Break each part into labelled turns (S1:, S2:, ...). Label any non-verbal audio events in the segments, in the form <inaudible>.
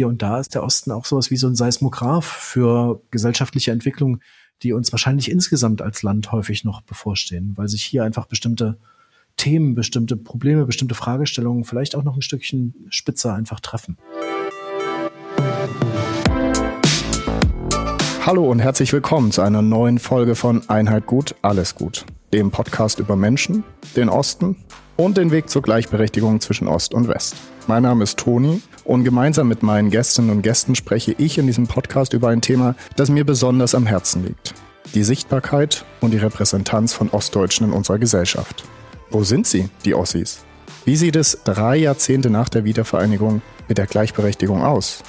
S1: hier und da ist der Osten auch sowas wie so ein Seismograph für gesellschaftliche Entwicklung, die uns wahrscheinlich insgesamt als Land häufig noch bevorstehen, weil sich hier einfach bestimmte Themen, bestimmte Probleme, bestimmte Fragestellungen vielleicht auch noch ein Stückchen spitzer einfach treffen.
S2: Hallo und herzlich willkommen zu einer neuen Folge von Einheit gut, alles gut, dem Podcast über Menschen, den Osten und den Weg zur Gleichberechtigung zwischen Ost und West. Mein Name ist Toni und gemeinsam mit meinen Gästinnen und Gästen spreche ich in diesem Podcast über ein Thema, das mir besonders am Herzen liegt. Die Sichtbarkeit und die Repräsentanz von Ostdeutschen in unserer Gesellschaft. Wo sind sie, die Ossis? Wie sieht es drei Jahrzehnte nach der Wiedervereinigung mit der Gleichberechtigung aus?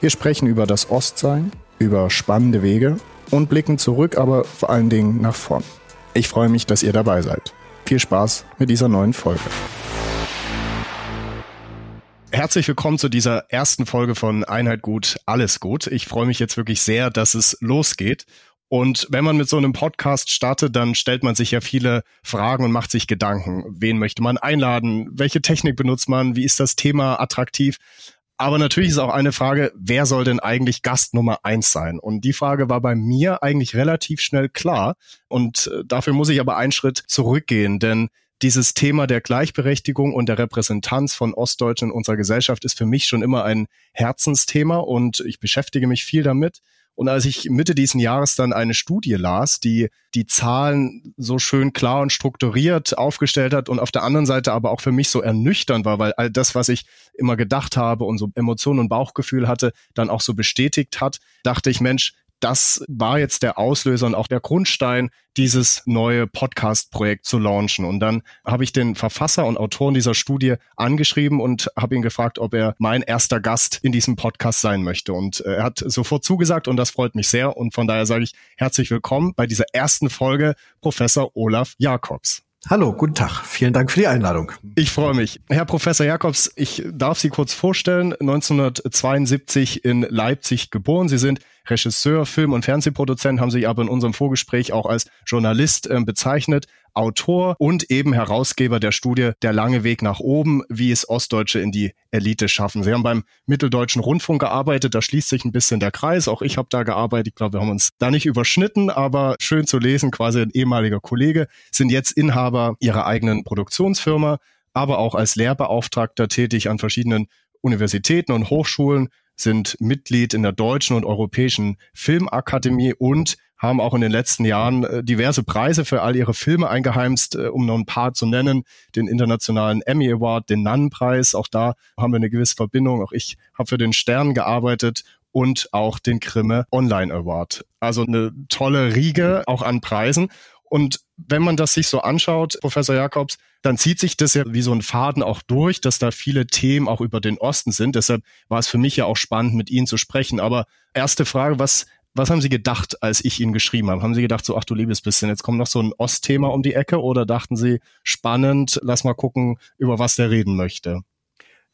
S2: Wir sprechen über das Ostsein, über spannende Wege und blicken zurück, aber vor allen Dingen nach vorn. Ich freue mich, dass ihr dabei seid. Viel Spaß mit dieser neuen Folge. Herzlich willkommen zu dieser ersten Folge von Einheit gut, alles gut. Ich freue mich jetzt wirklich sehr, dass es losgeht. Und wenn man mit so einem Podcast startet, dann stellt man sich ja viele Fragen und macht sich Gedanken. Wen möchte man einladen? Welche Technik benutzt man? Wie ist das Thema attraktiv? Aber natürlich ist auch eine Frage, wer soll denn eigentlich Gast Nummer eins sein? Und die Frage war bei mir eigentlich relativ schnell klar. Und äh, dafür muss ich aber einen Schritt zurückgehen, denn dieses Thema der Gleichberechtigung und der Repräsentanz von Ostdeutschen in unserer Gesellschaft ist für mich schon immer ein Herzensthema und ich beschäftige mich viel damit. Und als ich Mitte diesen Jahres dann eine Studie las, die die Zahlen so schön klar und strukturiert aufgestellt hat und auf der anderen Seite aber auch für mich so ernüchternd war, weil all das, was ich immer gedacht habe und so Emotionen und Bauchgefühl hatte, dann auch so bestätigt hat, dachte ich, Mensch, das war jetzt der Auslöser und auch der Grundstein, dieses neue Podcast-Projekt zu launchen. Und dann habe ich den Verfasser und Autoren dieser Studie angeschrieben und habe ihn gefragt, ob er mein erster Gast in diesem Podcast sein möchte. Und äh, er hat sofort zugesagt und das freut mich sehr. Und von daher sage ich herzlich willkommen bei dieser ersten Folge Professor Olaf Jakobs.
S1: Hallo, guten Tag. Vielen Dank für die Einladung.
S2: Ich freue mich. Herr Professor Jakobs, ich darf Sie kurz vorstellen. 1972 in Leipzig geboren. Sie sind Regisseur, Film- und Fernsehproduzent, haben sich aber in unserem Vorgespräch auch als Journalist äh, bezeichnet. Autor und eben Herausgeber der Studie Der lange Weg nach oben, wie es Ostdeutsche in die Elite schaffen. Sie haben beim Mitteldeutschen Rundfunk gearbeitet, da schließt sich ein bisschen der Kreis. Auch ich habe da gearbeitet. Ich glaube, wir haben uns da nicht überschnitten, aber schön zu lesen, quasi ein ehemaliger Kollege, sind jetzt Inhaber ihrer eigenen Produktionsfirma, aber auch als Lehrbeauftragter tätig an verschiedenen Universitäten und Hochschulen, sind Mitglied in der Deutschen und Europäischen Filmakademie und haben auch in den letzten Jahren äh, diverse Preise für all ihre Filme eingeheimst, äh, um noch ein paar zu nennen. Den internationalen Emmy Award, den Nannenpreis, auch da haben wir eine gewisse Verbindung. Auch ich habe für den Stern gearbeitet und auch den Grimme Online Award. Also eine tolle Riege auch an Preisen. Und wenn man das sich so anschaut, Professor Jakobs, dann zieht sich das ja wie so ein Faden auch durch, dass da viele Themen auch über den Osten sind. Deshalb war es für mich ja auch spannend, mit Ihnen zu sprechen. Aber erste Frage, was was haben Sie gedacht, als ich Ihnen geschrieben habe? Haben Sie gedacht, so, ach du liebes bisschen, jetzt kommt noch so ein Ostthema um die Ecke oder dachten Sie, spannend, lass mal gucken, über was der reden möchte?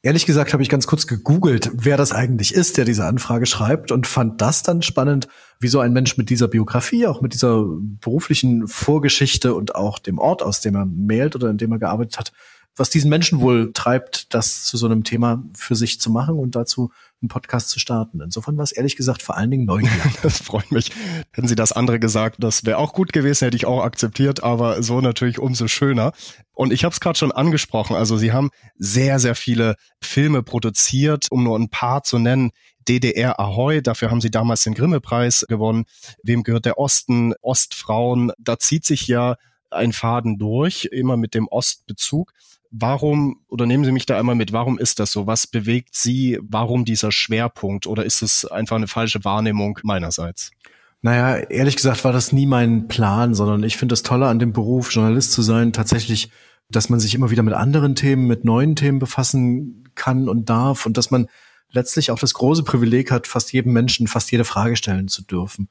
S1: Ehrlich gesagt habe ich ganz kurz gegoogelt, wer das eigentlich ist, der diese Anfrage schreibt und fand das dann spannend, wie so ein Mensch mit dieser Biografie, auch mit dieser beruflichen Vorgeschichte und auch dem Ort, aus dem er mailt oder in dem er gearbeitet hat, was diesen Menschen wohl treibt, das zu so einem Thema für sich zu machen und dazu einen Podcast zu starten. Insofern war es ehrlich gesagt vor allen Dingen Neugier. <laughs>
S2: das freut mich. Hätten Sie das andere gesagt, das wäre auch gut gewesen, hätte ich auch akzeptiert, aber so natürlich umso schöner. Und ich habe es gerade schon angesprochen, also Sie haben sehr, sehr viele Filme produziert, um nur ein paar zu nennen. DDR Ahoy, dafür haben sie damals den Grimme-Preis gewonnen. Wem gehört der Osten? Ostfrauen, da zieht sich ja ein Faden durch, immer mit dem Ostbezug. Warum, oder nehmen Sie mich da einmal mit, warum ist das so? Was bewegt Sie? Warum dieser Schwerpunkt? Oder ist es einfach eine falsche Wahrnehmung meinerseits?
S1: Naja, ehrlich gesagt war das nie mein Plan, sondern ich finde das Tolle an dem Beruf, Journalist zu sein, tatsächlich, dass man sich immer wieder mit anderen Themen, mit neuen Themen befassen kann und darf und dass man letztlich auch das große Privileg hat, fast jedem Menschen fast jede Frage stellen zu dürfen.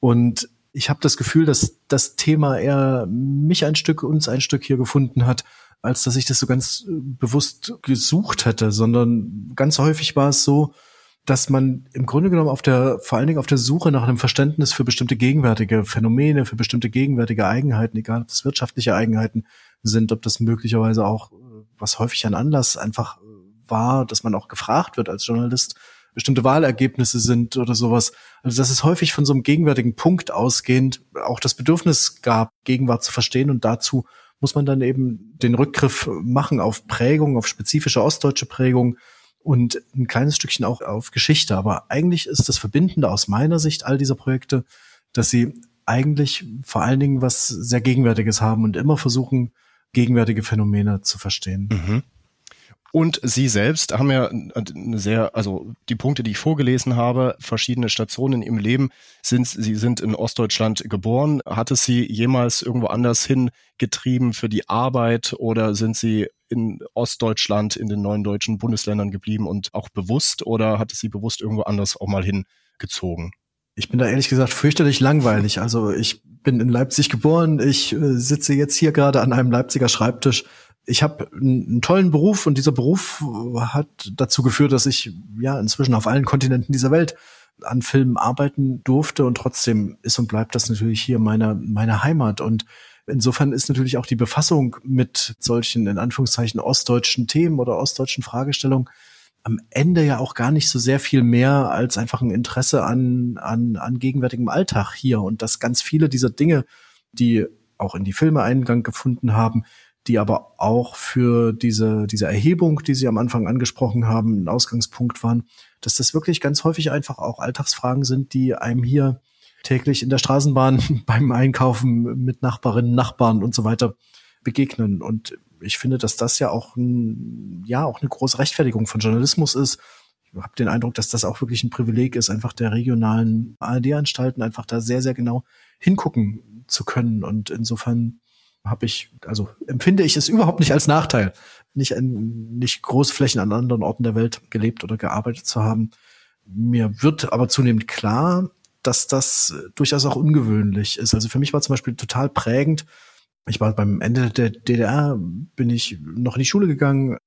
S1: Und ich habe das Gefühl, dass das Thema eher mich ein Stück, uns ein Stück hier gefunden hat, als dass ich das so ganz äh, bewusst gesucht hätte, sondern ganz häufig war es so, dass man im Grunde genommen auf der, vor allen Dingen auf der Suche nach einem Verständnis für bestimmte gegenwärtige Phänomene, für bestimmte gegenwärtige Eigenheiten, egal ob das wirtschaftliche Eigenheiten sind, ob das möglicherweise auch, äh, was häufig ein Anlass einfach äh, war, dass man auch gefragt wird als Journalist, bestimmte Wahlergebnisse sind oder sowas. Also dass es häufig von so einem gegenwärtigen Punkt ausgehend auch das Bedürfnis gab, Gegenwart zu verstehen und dazu muss man dann eben den Rückgriff machen auf Prägung, auf spezifische ostdeutsche Prägung und ein kleines Stückchen auch auf Geschichte. Aber eigentlich ist das Verbindende aus meiner Sicht all dieser Projekte, dass sie eigentlich vor allen Dingen was sehr Gegenwärtiges haben und immer versuchen, gegenwärtige Phänomene zu verstehen. Mhm.
S2: Und Sie selbst haben ja eine sehr, also die Punkte, die ich vorgelesen habe, verschiedene Stationen im Leben, sind, Sie sind in Ostdeutschland geboren. Hat es Sie jemals irgendwo anders hingetrieben für die Arbeit oder sind Sie in Ostdeutschland, in den neuen deutschen Bundesländern geblieben und auch bewusst oder hat es Sie bewusst irgendwo anders auch mal hingezogen?
S1: Ich bin da ehrlich gesagt fürchterlich langweilig. Also ich bin in Leipzig geboren. Ich äh, sitze jetzt hier gerade an einem Leipziger Schreibtisch ich habe einen tollen Beruf und dieser Beruf hat dazu geführt, dass ich ja inzwischen auf allen Kontinenten dieser Welt an Filmen arbeiten durfte und trotzdem ist und bleibt das natürlich hier meine, meine Heimat. Und insofern ist natürlich auch die Befassung mit solchen in Anführungszeichen ostdeutschen Themen oder ostdeutschen Fragestellungen am Ende ja auch gar nicht so sehr viel mehr als einfach ein Interesse an, an, an gegenwärtigem Alltag hier. Und dass ganz viele dieser Dinge, die auch in die Filme Eingang gefunden haben, die aber auch für diese, diese Erhebung, die Sie am Anfang angesprochen haben, ein Ausgangspunkt waren, dass das wirklich ganz häufig einfach auch Alltagsfragen sind, die einem hier täglich in der Straßenbahn <laughs> beim Einkaufen mit Nachbarinnen, Nachbarn und so weiter begegnen. Und ich finde, dass das ja auch ein, ja auch eine große Rechtfertigung von Journalismus ist. Ich habe den Eindruck, dass das auch wirklich ein Privileg ist, einfach der regionalen ARD-Anstalten einfach da sehr, sehr genau hingucken zu können. Und insofern habe ich, also empfinde ich es überhaupt nicht als Nachteil, nicht, in, nicht große Flächen an anderen Orten der Welt gelebt oder gearbeitet zu haben. Mir wird aber zunehmend klar, dass das durchaus auch ungewöhnlich ist. Also für mich war zum Beispiel total prägend. Ich war beim Ende der DDR, bin ich noch in die Schule gegangen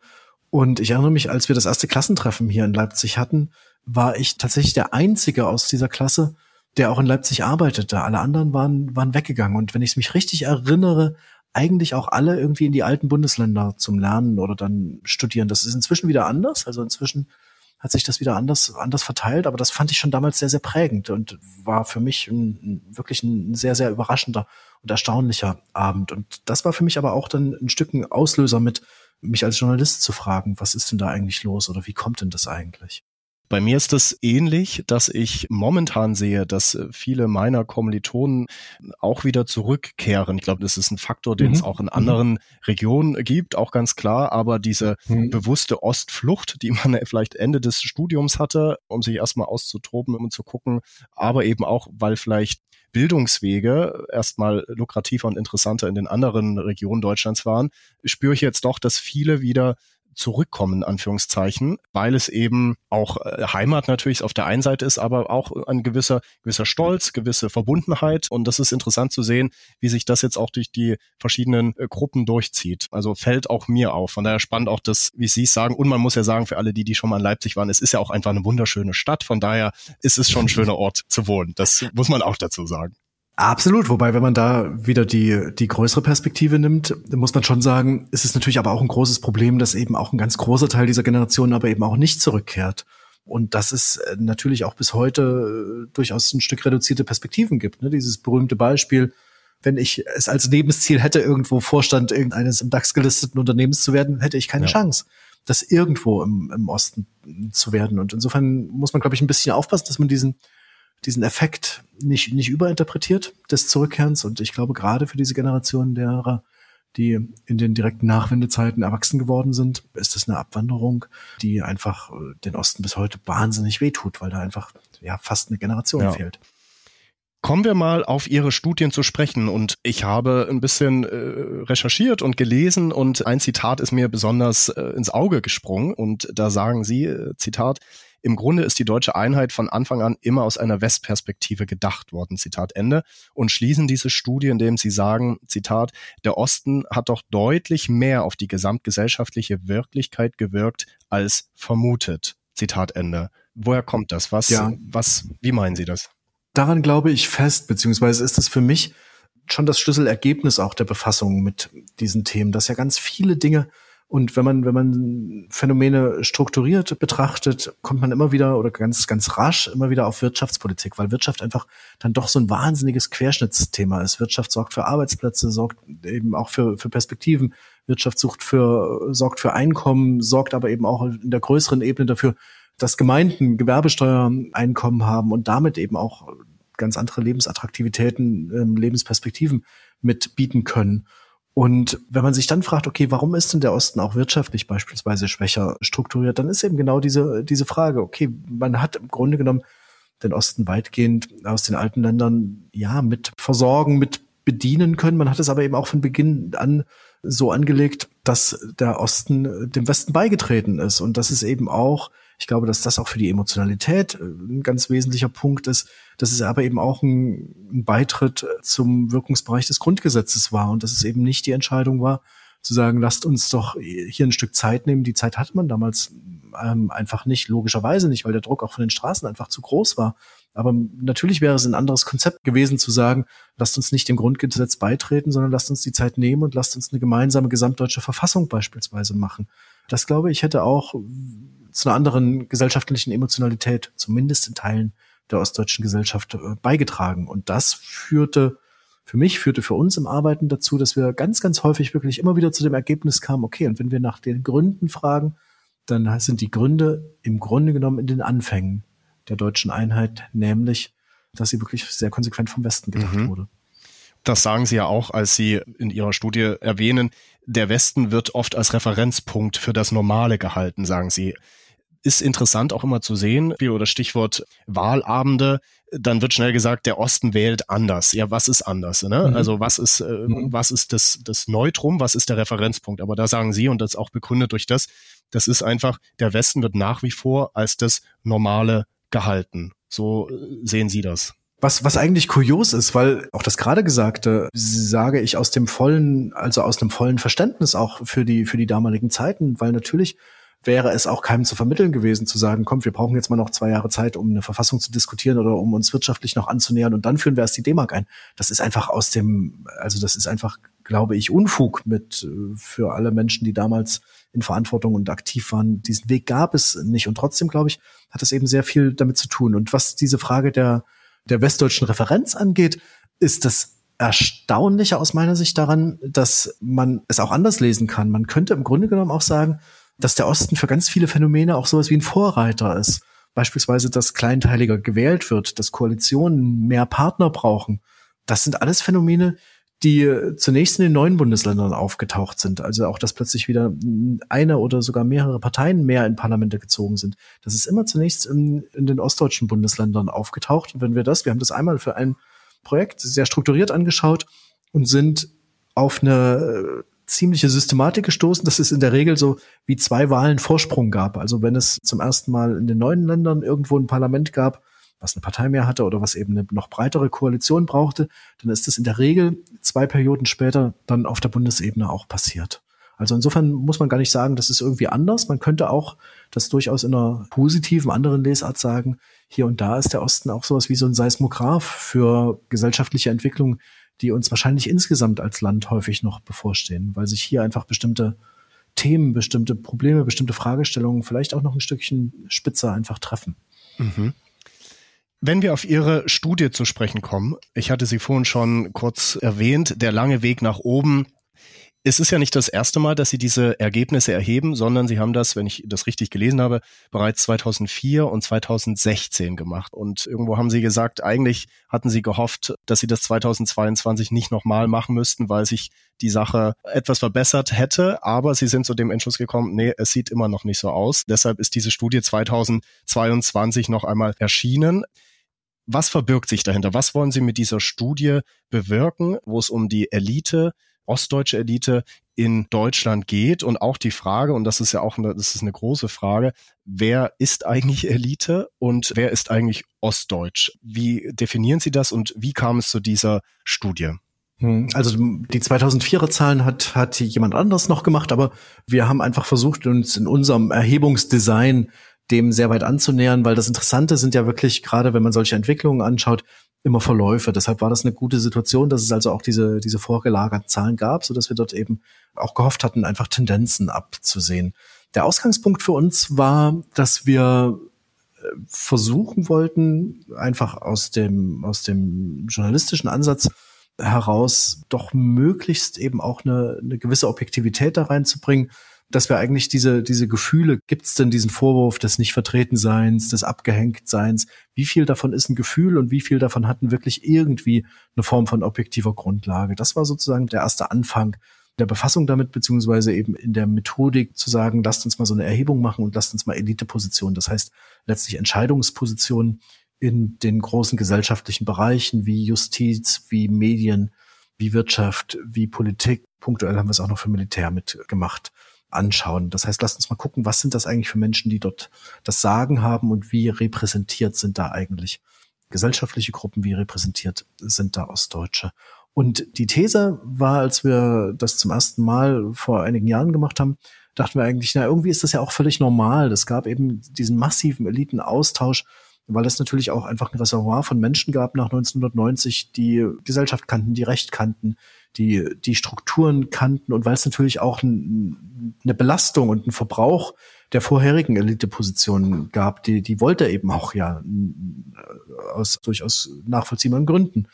S1: und ich erinnere mich, als wir das erste Klassentreffen hier in Leipzig hatten, war ich tatsächlich der Einzige aus dieser Klasse, der auch in Leipzig arbeitete. Alle anderen waren, waren weggegangen. Und wenn ich mich richtig erinnere, eigentlich auch alle irgendwie in die alten Bundesländer zum Lernen oder dann studieren. Das ist inzwischen wieder anders. Also inzwischen hat sich das wieder anders, anders verteilt. Aber das fand ich schon damals sehr, sehr prägend und war für mich ein, wirklich ein sehr, sehr überraschender und erstaunlicher Abend. Und das war für mich aber auch dann ein Stück ein Auslöser mit, mich als Journalist zu fragen, was ist denn da eigentlich los oder wie kommt denn das eigentlich?
S2: Bei mir ist es ähnlich, dass ich momentan sehe, dass äh, viele meiner Kommilitonen auch wieder zurückkehren. Ich glaube, das ist ein Faktor, den mhm. es auch in mhm. anderen Regionen gibt, auch ganz klar. Aber diese mhm. bewusste Ostflucht, die man <laughs> vielleicht Ende des Studiums hatte, um sich erstmal auszutoben und zu gucken, aber eben auch, weil vielleicht Bildungswege erstmal lukrativer und interessanter in den anderen Regionen Deutschlands waren, spüre ich jetzt doch, dass viele wieder zurückkommen, Anführungszeichen, weil es eben auch äh, Heimat natürlich auf der einen Seite ist, aber auch ein gewisser, gewisser Stolz, gewisse Verbundenheit. Und das ist interessant zu sehen, wie sich das jetzt auch durch die verschiedenen äh, Gruppen durchzieht. Also fällt auch mir auf. Von daher spannend auch das, wie Sie es sagen. Und man muss ja sagen, für alle, die, die schon mal in Leipzig waren, es ist ja auch einfach eine wunderschöne Stadt. Von daher ist es schon ein schöner Ort zu wohnen. Das muss man auch dazu sagen.
S1: Absolut, wobei, wenn man da wieder die, die größere Perspektive nimmt, muss man schon sagen, ist es natürlich aber auch ein großes Problem, dass eben auch ein ganz großer Teil dieser Generation aber eben auch nicht zurückkehrt. Und dass es äh, natürlich auch bis heute äh, durchaus ein Stück reduzierte Perspektiven gibt. Ne? Dieses berühmte Beispiel, wenn ich es als Lebensziel hätte, irgendwo Vorstand irgendeines im DAX gelisteten Unternehmens zu werden, hätte ich keine ja. Chance, das irgendwo im, im Osten zu werden. Und insofern muss man, glaube ich, ein bisschen aufpassen, dass man diesen diesen Effekt nicht, nicht überinterpretiert des Zurückkehrens. Und ich glaube, gerade für diese Generation derer, die in den direkten Nachwendezeiten erwachsen geworden sind, ist das eine Abwanderung, die einfach äh, den Osten bis heute wahnsinnig wehtut, weil da einfach ja fast eine Generation ja. fehlt.
S2: Kommen wir mal auf Ihre Studien zu sprechen. Und ich habe ein bisschen äh, recherchiert und gelesen und ein Zitat ist mir besonders äh, ins Auge gesprungen. Und da sagen Sie, äh, Zitat, im Grunde ist die deutsche Einheit von Anfang an immer aus einer Westperspektive gedacht worden, Zitat Ende, und schließen diese Studie, indem sie sagen, Zitat, der Osten hat doch deutlich mehr auf die gesamtgesellschaftliche Wirklichkeit gewirkt als vermutet, Zitat Ende. Woher kommt das? Was, ja. was, wie meinen Sie das?
S1: Daran glaube ich fest, beziehungsweise ist es für mich schon das Schlüsselergebnis auch der Befassung mit diesen Themen, dass ja ganz viele Dinge Und wenn man, wenn man Phänomene strukturiert betrachtet, kommt man immer wieder oder ganz, ganz rasch immer wieder auf Wirtschaftspolitik, weil Wirtschaft einfach dann doch so ein wahnsinniges Querschnittsthema ist. Wirtschaft sorgt für Arbeitsplätze, sorgt eben auch für, für Perspektiven. Wirtschaft sucht für, sorgt für Einkommen, sorgt aber eben auch in der größeren Ebene dafür, dass Gemeinden Gewerbesteuereinkommen haben und damit eben auch ganz andere Lebensattraktivitäten, ähm, Lebensperspektiven mitbieten können. Und wenn man sich dann fragt, okay, warum ist denn der Osten auch wirtschaftlich beispielsweise schwächer strukturiert, dann ist eben genau diese, diese Frage, okay, man hat im Grunde genommen den Osten weitgehend aus den alten Ländern, ja, mit versorgen, mit bedienen können. Man hat es aber eben auch von Beginn an so angelegt, dass der Osten dem Westen beigetreten ist. Und das ist eben auch ich glaube, dass das auch für die Emotionalität äh, ein ganz wesentlicher Punkt ist. Dass es aber eben auch ein, ein Beitritt zum Wirkungsbereich des Grundgesetzes war und dass es eben nicht die Entscheidung war, zu sagen, lasst uns doch hier ein Stück Zeit nehmen. Die Zeit hatte man damals ähm, einfach nicht, logischerweise nicht, weil der Druck auch von den Straßen einfach zu groß war. Aber natürlich wäre es ein anderes Konzept gewesen zu sagen, lasst uns nicht dem Grundgesetz beitreten, sondern lasst uns die Zeit nehmen und lasst uns eine gemeinsame gesamtdeutsche Verfassung beispielsweise machen. Das glaube ich hätte auch zu einer anderen gesellschaftlichen Emotionalität, zumindest in Teilen der ostdeutschen Gesellschaft, äh, beigetragen. Und das führte, für mich führte für uns im Arbeiten dazu, dass wir ganz, ganz häufig wirklich immer wieder zu dem Ergebnis kamen, okay, und wenn wir nach den Gründen fragen, dann sind die Gründe im Grunde genommen in den Anfängen der deutschen Einheit, nämlich, dass sie wirklich sehr konsequent vom Westen gedacht mhm. wurde.
S2: Das sagen Sie ja auch, als Sie in Ihrer Studie erwähnen, der Westen wird oft als Referenzpunkt für das Normale gehalten, sagen Sie ist interessant auch immer zu sehen, oder Stichwort Wahlabende, dann wird schnell gesagt, der Osten wählt anders. Ja, was ist anders? Ne? Mhm. Also was ist, äh, mhm. was ist das, das Neutrum, was ist der Referenzpunkt? Aber da sagen Sie, und das auch begründet durch das, das ist einfach, der Westen wird nach wie vor als das Normale gehalten. So äh, sehen Sie das.
S1: Was, was eigentlich kurios ist, weil auch das gerade Gesagte sage ich aus dem vollen, also aus einem vollen Verständnis auch für die, für die damaligen Zeiten, weil natürlich wäre es auch keinem zu vermitteln gewesen, zu sagen, komm, wir brauchen jetzt mal noch zwei Jahre Zeit, um eine Verfassung zu diskutieren oder um uns wirtschaftlich noch anzunähern und dann führen wir erst die D-Mark ein. Das ist einfach aus dem, also das ist einfach, glaube ich, Unfug mit äh, für alle Menschen, die damals in Verantwortung und aktiv waren. Diesen Weg gab es nicht und trotzdem, glaube ich, hat es eben sehr viel damit zu tun. Und was diese Frage der, der westdeutschen Referenz angeht, ist das Erstaunliche aus meiner Sicht daran, dass man es auch anders lesen kann. Man könnte im Grunde genommen auch sagen, dass der Osten für ganz viele Phänomene auch sowas wie ein Vorreiter ist. Beispielsweise, dass kleinteiliger gewählt wird, dass Koalitionen mehr Partner brauchen. Das sind alles Phänomene, die zunächst in den neuen Bundesländern aufgetaucht sind. Also auch, dass plötzlich wieder eine oder sogar mehrere Parteien mehr in Parlamente gezogen sind. Das ist immer zunächst in, in den ostdeutschen Bundesländern aufgetaucht. Und wenn wir das, wir haben das einmal für ein Projekt sehr strukturiert angeschaut und sind auf eine ziemliche Systematik gestoßen, dass es in der Regel so wie zwei Wahlen Vorsprung gab. Also wenn es zum ersten Mal in den neuen Ländern irgendwo ein Parlament gab, was eine Partei mehr hatte oder was eben eine noch breitere Koalition brauchte, dann ist es in der Regel zwei Perioden später dann auf der Bundesebene auch passiert. Also insofern muss man gar nicht sagen, das ist irgendwie anders. Man könnte auch das durchaus in einer positiven anderen Lesart sagen. Hier und da ist der Osten auch sowas wie so ein Seismograph für gesellschaftliche Entwicklung, die uns wahrscheinlich insgesamt als Land häufig noch bevorstehen, weil sich hier einfach bestimmte Themen, bestimmte Probleme, bestimmte Fragestellungen vielleicht auch noch ein Stückchen spitzer einfach treffen. Mhm.
S2: Wenn wir auf Ihre Studie zu sprechen kommen, ich hatte sie vorhin schon kurz erwähnt, der lange Weg nach oben es ist ja nicht das erste Mal, dass Sie diese Ergebnisse erheben, sondern Sie haben das, wenn ich das richtig gelesen habe, bereits 2004 und 2016 gemacht. Und irgendwo haben Sie gesagt, eigentlich hatten Sie gehofft, dass Sie das 2022 nicht nochmal machen müssten, weil sich die Sache etwas verbessert hätte. Aber Sie sind zu dem Entschluss gekommen, nee, es sieht immer noch nicht so aus. Deshalb ist diese Studie 2022 noch einmal erschienen. Was verbirgt sich dahinter? Was wollen Sie mit dieser Studie bewirken, wo es um die Elite ostdeutsche Elite in Deutschland geht und auch die Frage, und das ist ja auch eine, das ist eine große Frage, wer ist eigentlich Elite und wer ist eigentlich ostdeutsch? Wie definieren Sie das und wie kam es zu dieser Studie?
S1: Hm, also die 2004er Zahlen hat, hat jemand anders noch gemacht, aber wir haben einfach versucht, uns in unserem Erhebungsdesign dem sehr weit anzunähern, weil das Interessante sind ja wirklich, gerade wenn man solche Entwicklungen anschaut, immer Verläufe. Deshalb war das eine gute Situation, dass es also auch diese, diese vorgelagerten Zahlen gab, so dass wir dort eben auch gehofft hatten, einfach Tendenzen abzusehen. Der Ausgangspunkt für uns war, dass wir äh, versuchen wollten, einfach aus dem, aus dem journalistischen Ansatz heraus doch möglichst eben auch eine, eine gewisse Objektivität da reinzubringen dass wir eigentlich diese, diese Gefühle, gibt es denn diesen Vorwurf des Nicht-Vertretenseins, des Abgehängtseins, wie viel davon ist ein Gefühl und wie viel davon hatten wirklich irgendwie eine Form von objektiver Grundlage? Das war sozusagen der erste Anfang der Befassung damit, beziehungsweise eben in der Methodik zu sagen, lasst uns mal so eine Erhebung machen und lasst uns mal Elitepositionen, das heißt letztlich Entscheidungspositionen in den großen gesellschaftlichen Bereichen wie Justiz, wie Medien, wie Wirtschaft, wie Politik. Punktuell haben wir es auch noch für Militär mitgemacht anschauen. Das heißt, lasst uns mal gucken, was sind das eigentlich für Menschen, die dort das Sagen haben und wie repräsentiert sind da eigentlich gesellschaftliche Gruppen, wie repräsentiert sind da Ostdeutsche. Und die These war, als wir das zum ersten Mal vor einigen Jahren gemacht haben, dachten wir eigentlich, na, irgendwie ist das ja auch völlig normal. Es gab eben diesen massiven Elitenaustausch, weil es natürlich auch einfach ein Reservoir von Menschen gab nach 1990, die Gesellschaft kannten, die Recht kannten, die, die Strukturen kannten und weil es natürlich auch ein, eine Belastung und ein Verbrauch der vorherigen Elitepositionen gab, die, die wollte eben auch ja aus durchaus nachvollziehbaren Gründen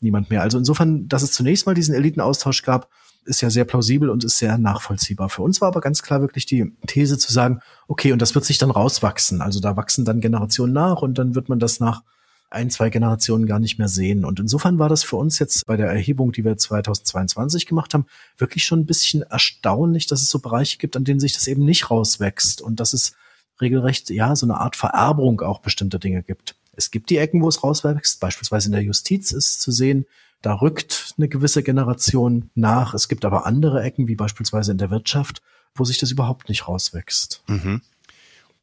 S1: niemand mehr. Also insofern, dass es zunächst mal diesen Elitenaustausch gab, ist ja sehr plausibel und ist sehr nachvollziehbar. Für uns war aber ganz klar wirklich die These zu sagen, okay, und das wird sich dann rauswachsen. Also da wachsen dann Generationen nach und dann wird man das nach ein, zwei Generationen gar nicht mehr sehen. Und insofern war das für uns jetzt bei der Erhebung, die wir 2022 gemacht haben, wirklich schon ein bisschen erstaunlich, dass es so Bereiche gibt, an denen sich das eben nicht rauswächst und dass es regelrecht, ja, so eine Art Vererbung auch bestimmter Dinge gibt. Es gibt die Ecken, wo es rauswächst, beispielsweise in der Justiz ist zu sehen, da rückt eine gewisse Generation nach. Es gibt aber andere Ecken, wie beispielsweise in der Wirtschaft, wo sich das überhaupt nicht rauswächst. Mhm.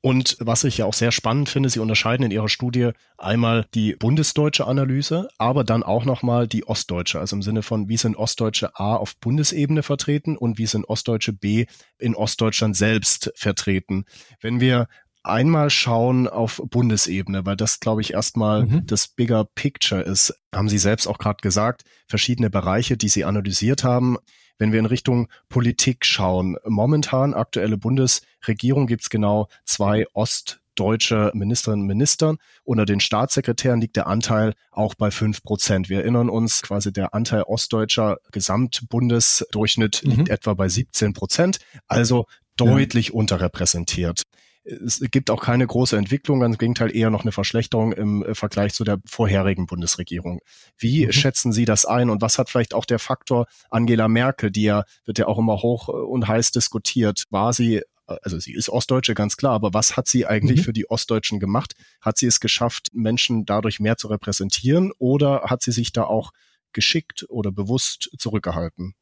S2: Und was ich ja auch sehr spannend finde, Sie unterscheiden in Ihrer Studie einmal die bundesdeutsche Analyse, aber dann auch nochmal die ostdeutsche, also im Sinne von, wie sind Ostdeutsche A auf Bundesebene vertreten und wie sind Ostdeutsche B in Ostdeutschland selbst vertreten. Wenn wir einmal schauen auf Bundesebene, weil das, glaube ich, erstmal mhm. das Bigger Picture ist, haben Sie selbst auch gerade gesagt, verschiedene Bereiche, die Sie analysiert haben. Wenn wir in Richtung Politik schauen, momentan aktuelle Bundesregierung gibt's genau zwei ostdeutsche Ministerinnen und Minister. Unter den Staatssekretären liegt der Anteil auch bei fünf Prozent. Wir erinnern uns, quasi der Anteil ostdeutscher Gesamtbundesdurchschnitt mhm. liegt etwa bei 17 Prozent, also deutlich ja. unterrepräsentiert es gibt auch keine große Entwicklung, ganz im Gegenteil eher noch eine Verschlechterung im äh, Vergleich zu der vorherigen Bundesregierung. Wie mhm. schätzen Sie das ein und was hat vielleicht auch der Faktor Angela Merkel, die ja, wird ja auch immer hoch äh, und heiß diskutiert, war sie äh, also sie ist Ostdeutsche, ganz klar, aber was hat sie eigentlich mhm. für die Ostdeutschen gemacht? Hat sie es geschafft, Menschen dadurch mehr zu repräsentieren oder hat sie sich da auch geschickt oder bewusst zurückgehalten?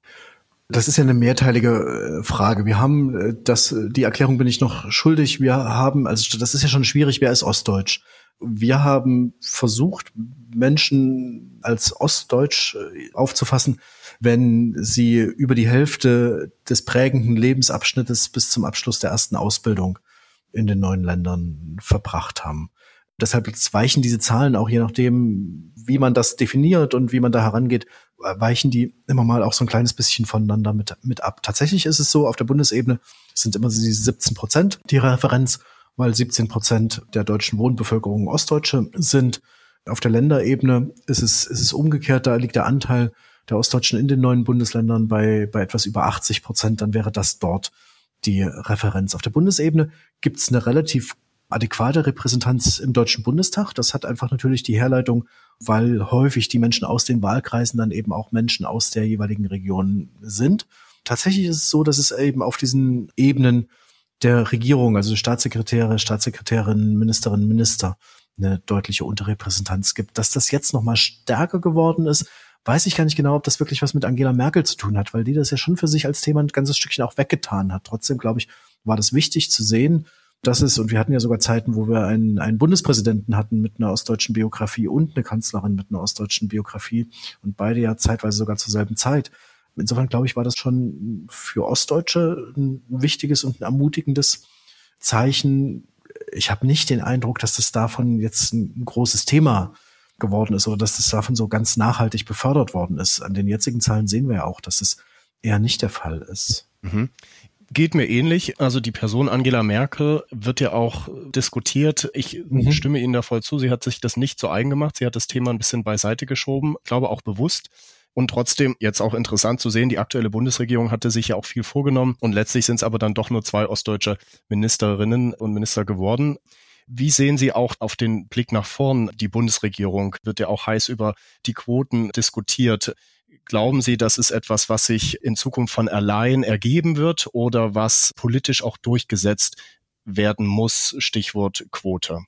S1: Das ist ja eine mehrteilige äh, Frage. Wir haben äh, das, die Erklärung bin ich noch schuldig. Wir haben, also das ist ja schon schwierig, wer ist Ostdeutsch? Wir haben versucht, Menschen als Ostdeutsch äh, aufzufassen, wenn sie über die Hälfte des prägenden Lebensabschnittes bis zum Abschluss der ersten Ausbildung in den neuen Ländern verbracht haben. Deshalb weichen diese Zahlen auch je nachdem, wie man das definiert und wie man da herangeht, weichen die immer mal auch so ein kleines bisschen voneinander mit, mit ab. Tatsächlich ist es so, auf der Bundesebene sind immer diese 17 Prozent die Referenz, weil 17 Prozent der deutschen Wohnbevölkerung Ostdeutsche sind. Auf der Länderebene ist es, ist es umgekehrt, da liegt der Anteil der Ostdeutschen in den neuen Bundesländern bei, bei etwas über 80 Prozent, dann wäre das dort die Referenz. Auf der Bundesebene gibt es eine relativ adäquate Repräsentanz im Deutschen Bundestag. Das hat einfach natürlich die Herleitung, weil häufig die Menschen aus den Wahlkreisen dann eben auch Menschen aus der jeweiligen Region sind. Tatsächlich ist es so, dass es eben auf diesen Ebenen der Regierung, also Staatssekretäre, Staatssekretärinnen, Ministerinnen, Minister, eine deutliche Unterrepräsentanz gibt. Dass das jetzt nochmal stärker geworden ist, weiß ich gar nicht genau, ob das wirklich was mit Angela Merkel zu tun hat, weil die das ja schon für sich als Thema ein ganzes Stückchen auch weggetan hat. Trotzdem, glaube ich, war das wichtig zu sehen, das ist, und wir hatten ja sogar Zeiten, wo wir einen, einen Bundespräsidenten hatten mit einer ostdeutschen Biografie und eine Kanzlerin mit einer ostdeutschen Biografie und beide ja zeitweise sogar zur selben Zeit. Insofern glaube ich, war das schon für Ostdeutsche ein wichtiges und ein ermutigendes Zeichen. Ich habe nicht den Eindruck, dass das davon jetzt ein großes Thema geworden ist oder dass das davon so ganz nachhaltig befördert worden ist. An den jetzigen Zahlen sehen wir ja auch, dass es eher nicht der Fall ist. Mhm.
S2: Geht mir ähnlich. Also die Person Angela Merkel wird ja auch diskutiert. Ich mhm. stimme Ihnen da voll zu. Sie hat sich das nicht so eigen gemacht. Sie hat das Thema ein bisschen beiseite geschoben. Ich glaube auch bewusst. Und trotzdem jetzt auch interessant zu sehen, die aktuelle Bundesregierung hatte sich ja auch viel vorgenommen und letztlich sind es aber dann doch nur zwei ostdeutsche Ministerinnen und Minister geworden. Wie sehen Sie auch auf den Blick nach vorn die Bundesregierung? Wird ja auch heiß über die Quoten diskutiert. Glauben Sie, das ist etwas, was sich in Zukunft von allein ergeben wird oder was politisch auch durchgesetzt werden muss? Stichwort Quote.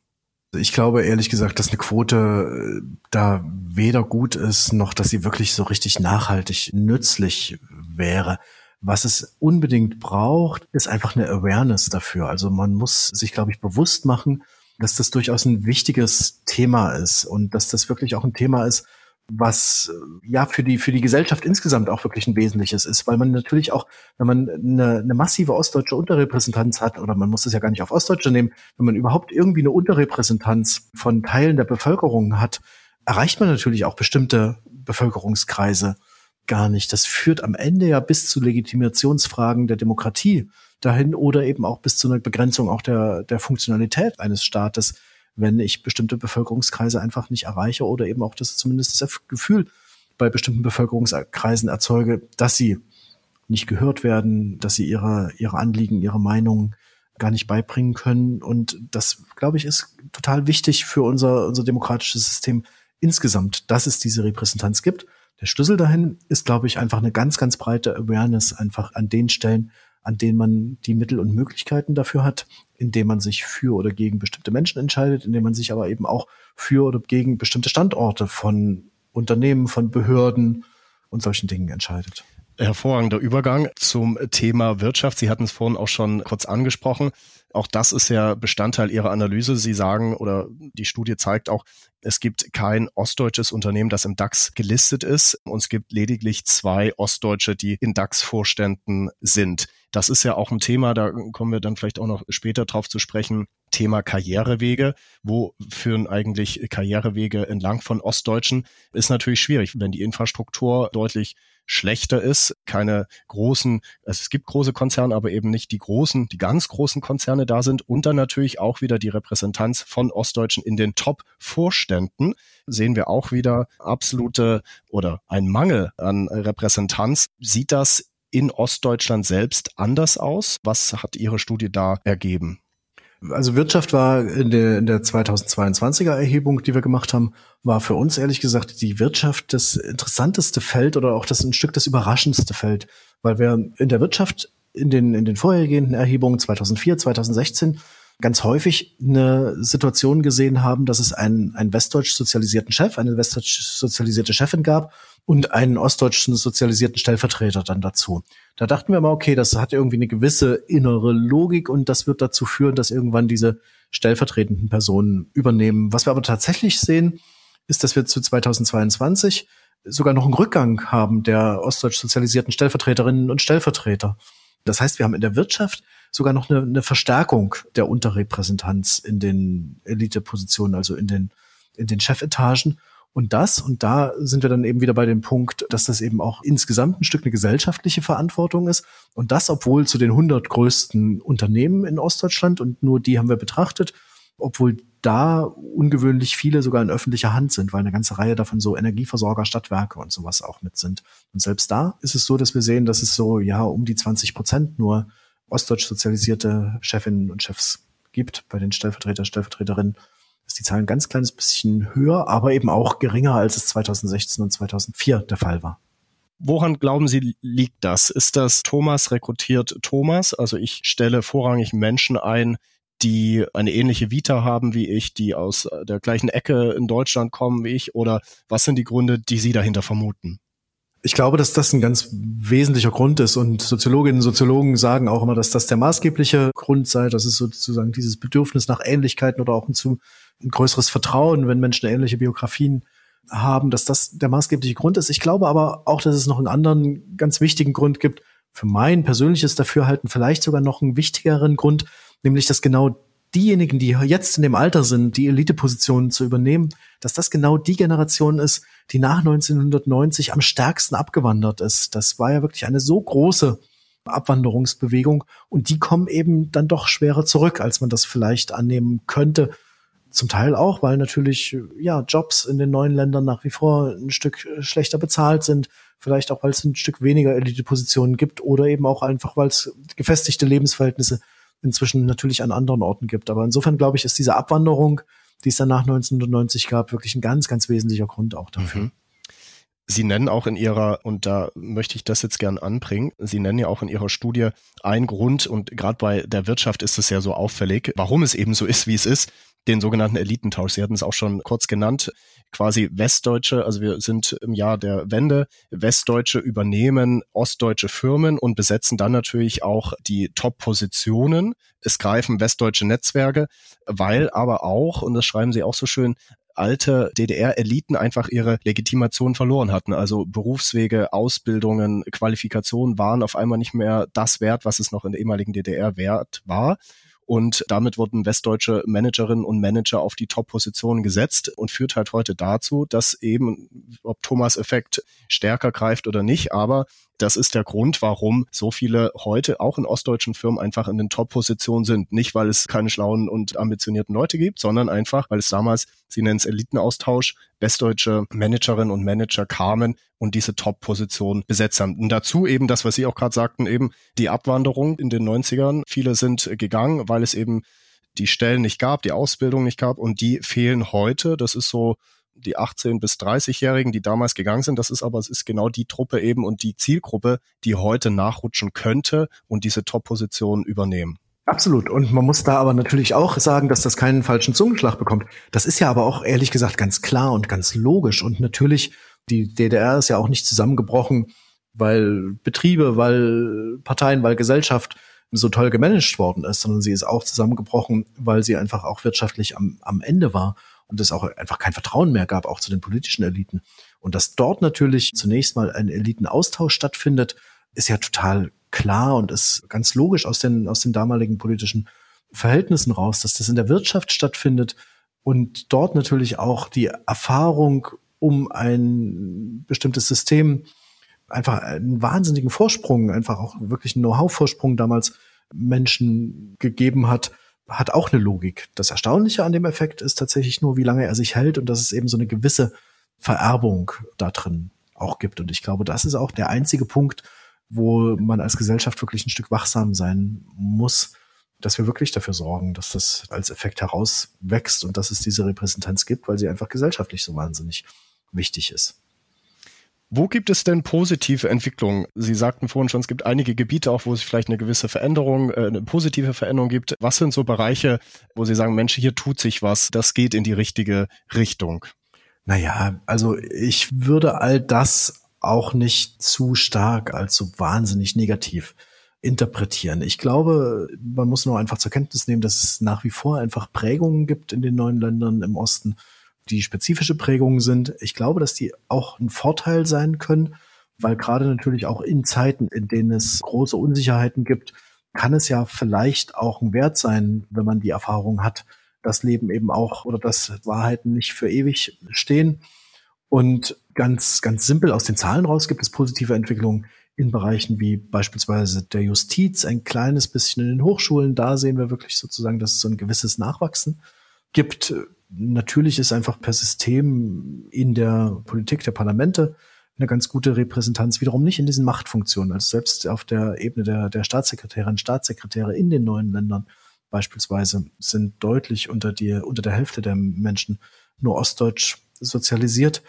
S1: Ich glaube ehrlich gesagt, dass eine Quote äh, da weder gut ist, noch dass sie wirklich so richtig nachhaltig nützlich wäre. Was es unbedingt braucht, ist einfach eine Awareness dafür. Also man muss sich, glaube ich, bewusst machen, dass das durchaus ein wichtiges Thema ist und dass das wirklich auch ein Thema ist, was äh, ja für die für die Gesellschaft insgesamt auch wirklich ein wesentliches ist, weil man natürlich auch, wenn man eine, eine massive ostdeutsche Unterrepräsentanz hat, oder man muss es ja gar nicht auf Ostdeutsche nehmen, wenn man überhaupt irgendwie eine Unterrepräsentanz von Teilen der Bevölkerung hat, erreicht man natürlich auch bestimmte Bevölkerungskreise gar nicht. Das führt am Ende ja bis zu Legitimationsfragen der Demokratie dahin oder eben auch bis zu einer Begrenzung auch der der Funktionalität eines Staates wenn ich bestimmte Bevölkerungskreise einfach nicht erreiche oder eben auch das zumindest das Gefühl bei bestimmten Bevölkerungskreisen erzeuge, dass sie nicht gehört werden, dass sie ihre, ihre Anliegen, ihre Meinungen gar nicht beibringen können. Und das, glaube ich, ist total wichtig für unser, unser demokratisches System insgesamt, dass es diese Repräsentanz gibt. Der Schlüssel dahin ist, glaube ich, einfach eine ganz, ganz breite Awareness einfach an den Stellen, an denen man die Mittel und Möglichkeiten dafür hat, indem man sich für oder gegen bestimmte Menschen entscheidet, indem man sich aber eben auch für oder gegen bestimmte Standorte von Unternehmen, von Behörden und solchen Dingen entscheidet.
S2: Hervorragender Übergang zum Thema Wirtschaft. Sie hatten es vorhin auch schon kurz angesprochen. Auch das ist ja Bestandteil Ihrer Analyse. Sie sagen oder die Studie zeigt auch, es gibt kein ostdeutsches Unternehmen, das im DAX gelistet ist. Und es gibt lediglich zwei ostdeutsche, die in DAX-Vorständen sind. Das ist ja auch ein Thema, da kommen wir dann vielleicht auch noch später drauf zu sprechen. Thema Karrierewege. Wo führen eigentlich Karrierewege entlang von Ostdeutschen? Ist natürlich schwierig, wenn die Infrastruktur deutlich schlechter ist, keine großen, also es gibt große Konzerne, aber eben nicht die großen, die ganz großen Konzerne da sind und dann natürlich auch wieder die Repräsentanz von Ostdeutschen in den Top-Vorständen sehen wir auch wieder absolute oder ein Mangel an Repräsentanz. Sieht das in Ostdeutschland selbst anders aus? Was hat Ihre Studie da ergeben?
S1: Also Wirtschaft war in der, in der 2022er Erhebung, die wir gemacht haben, war für uns ehrlich gesagt die Wirtschaft das interessanteste Feld oder auch das ein Stück das überraschendste Feld, weil wir in der Wirtschaft in den, in den vorhergehenden Erhebungen 2004, 2016 ganz häufig eine Situation gesehen haben, dass es einen, einen westdeutsch sozialisierten Chef, eine westdeutsch sozialisierte Chefin gab und einen ostdeutschen sozialisierten Stellvertreter dann dazu. Da dachten wir mal, okay, das hat irgendwie eine gewisse innere Logik und das wird dazu führen, dass irgendwann diese stellvertretenden Personen übernehmen. Was wir aber tatsächlich sehen, ist, dass wir zu 2022 sogar noch einen Rückgang haben der ostdeutsch sozialisierten Stellvertreterinnen und Stellvertreter. Das heißt, wir haben in der Wirtschaft sogar noch eine, eine Verstärkung der Unterrepräsentanz in den Elitepositionen, also in den, in den Chefetagen. Und das, und da sind wir dann eben wieder bei dem Punkt, dass das eben auch insgesamt ein Stück eine gesellschaftliche Verantwortung ist. Und das, obwohl zu den 100 größten Unternehmen in Ostdeutschland, und nur die haben wir betrachtet, obwohl da ungewöhnlich viele sogar in öffentlicher Hand sind, weil eine ganze Reihe davon so Energieversorger, Stadtwerke und sowas auch mit sind. Und selbst da ist es so, dass wir sehen, dass es so, ja, um die 20 Prozent nur ostdeutsch sozialisierte Chefinnen und Chefs gibt bei den Stellvertreter, Stellvertreterinnen ist die Zahl ein ganz kleines bisschen höher, aber eben auch geringer, als es 2016 und 2004 der Fall war.
S2: Woran glauben Sie, liegt das? Ist das Thomas rekrutiert Thomas? Also ich stelle vorrangig Menschen ein, die eine ähnliche Vita haben wie ich, die aus der gleichen Ecke in Deutschland kommen wie ich? Oder was sind die Gründe, die Sie dahinter vermuten?
S1: Ich glaube, dass das ein ganz wesentlicher Grund ist und Soziologinnen und Soziologen sagen auch immer, dass das der maßgebliche Grund sei, dass es sozusagen dieses Bedürfnis nach Ähnlichkeiten oder auch ein, zu, ein größeres Vertrauen, wenn Menschen ähnliche Biografien haben, dass das der maßgebliche Grund ist. Ich glaube aber auch, dass es noch einen anderen ganz wichtigen Grund gibt, für mein persönliches Dafürhalten vielleicht sogar noch einen wichtigeren Grund, nämlich dass genau diejenigen, die jetzt in dem Alter sind, die Elitepositionen zu übernehmen, dass das genau die Generation ist, die nach 1990 am stärksten abgewandert ist. Das war ja wirklich eine so große Abwanderungsbewegung und die kommen eben dann doch schwerer zurück, als man das vielleicht annehmen könnte. Zum Teil auch, weil natürlich ja Jobs in den neuen Ländern nach wie vor ein Stück schlechter bezahlt sind, vielleicht auch weil es ein Stück weniger Elitepositionen gibt oder eben auch einfach, weil es gefestigte Lebensverhältnisse inzwischen natürlich an anderen Orten gibt. Aber insofern glaube ich, ist diese Abwanderung, die es dann nach 1990 gab, wirklich ein ganz, ganz wesentlicher Grund auch dafür. Mhm.
S2: Sie nennen auch in Ihrer, und da möchte ich das jetzt gern anbringen, Sie nennen ja auch in Ihrer Studie einen Grund, und gerade bei der Wirtschaft ist es ja so auffällig, warum es eben so ist, wie es ist, den sogenannten Elitentausch. Sie hatten es auch schon kurz genannt, quasi Westdeutsche, also wir sind im Jahr der Wende, Westdeutsche übernehmen ostdeutsche Firmen und besetzen dann natürlich auch die Top-Positionen. Es greifen westdeutsche Netzwerke, weil aber auch, und das schreiben Sie auch so schön, alte DDR-Eliten einfach ihre Legitimation verloren hatten. Also Berufswege, Ausbildungen, Qualifikationen waren auf einmal nicht mehr das wert, was es noch in der ehemaligen DDR wert war. Und damit wurden westdeutsche Managerinnen und Manager auf die Top-Positionen gesetzt und führt halt heute dazu, dass eben, ob Thomas-Effekt stärker greift oder nicht, aber das ist der Grund, warum so viele heute auch in ostdeutschen Firmen einfach in den Top-Positionen sind. Nicht, weil es keine schlauen und ambitionierten Leute gibt, sondern einfach, weil es damals, sie nennen es Elitenaustausch, westdeutsche Managerinnen und Manager kamen und diese Top-Position besetzt haben. Und dazu eben das, was Sie auch gerade sagten, eben die Abwanderung in den 90ern. Viele sind gegangen, weil es eben die Stellen nicht gab, die Ausbildung nicht gab und die fehlen heute. Das ist so die 18 bis 30-Jährigen, die damals gegangen sind. Das ist aber, es ist genau die Truppe eben und die Zielgruppe, die heute nachrutschen könnte und diese Top-Position übernehmen.
S1: Absolut. Und man muss da aber natürlich auch sagen, dass das keinen falschen Zungenschlag bekommt. Das ist ja aber auch ehrlich gesagt ganz klar und ganz logisch. Und natürlich, die DDR ist ja auch nicht zusammengebrochen, weil Betriebe, weil Parteien, weil Gesellschaft so toll gemanagt worden ist, sondern sie ist auch zusammengebrochen, weil sie einfach auch wirtschaftlich am, am Ende war und es auch einfach kein Vertrauen mehr gab, auch zu den politischen Eliten. Und dass dort natürlich zunächst mal ein Elitenaustausch stattfindet, ist ja total klar und ist ganz logisch aus den, aus den damaligen politischen Verhältnissen raus, dass das in der Wirtschaft stattfindet und dort natürlich auch die Erfahrung um ein bestimmtes System einfach einen wahnsinnigen Vorsprung, einfach auch wirklich einen Know-how-Vorsprung damals Menschen gegeben hat, hat auch eine Logik. Das Erstaunliche an dem Effekt ist tatsächlich nur, wie lange er sich hält und dass es eben so eine gewisse Vererbung da drin auch gibt. Und ich glaube, das ist auch der einzige Punkt, wo man als Gesellschaft wirklich ein Stück wachsam sein muss, dass wir wirklich dafür sorgen, dass das als Effekt herauswächst und dass es diese Repräsentanz gibt, weil sie einfach gesellschaftlich so wahnsinnig wichtig ist.
S2: Wo gibt es denn positive Entwicklungen? Sie sagten vorhin schon, es gibt einige Gebiete auch, wo es vielleicht eine gewisse Veränderung, äh, eine positive Veränderung gibt. Was sind so Bereiche, wo Sie sagen, Mensch, hier tut sich was, das geht in die richtige Richtung?
S1: Naja, also ich würde all das auch nicht zu stark als so wahnsinnig negativ interpretieren. Ich glaube, man muss nur einfach zur Kenntnis nehmen, dass es nach wie vor einfach Prägungen gibt in den neuen Ländern im Osten die spezifische Prägungen sind. Ich glaube, dass die auch ein Vorteil sein können, weil gerade natürlich auch in Zeiten, in denen es große Unsicherheiten gibt, kann es ja vielleicht auch ein Wert sein, wenn man die Erfahrung hat, dass Leben eben auch oder dass Wahrheiten nicht für ewig stehen. Und ganz, ganz simpel aus den Zahlen raus gibt es positive Entwicklungen in Bereichen wie beispielsweise der Justiz, ein kleines bisschen in den Hochschulen. Da sehen wir wirklich sozusagen, dass es so ein gewisses Nachwachsen gibt natürlich ist einfach per System in der Politik der Parlamente eine ganz gute Repräsentanz, wiederum nicht in diesen Machtfunktionen. Also selbst auf der Ebene der, der Staatssekretärinnen, Staatssekretäre in den neuen Ländern beispielsweise sind deutlich unter, die, unter der Hälfte der Menschen nur ostdeutsch sozialisiert.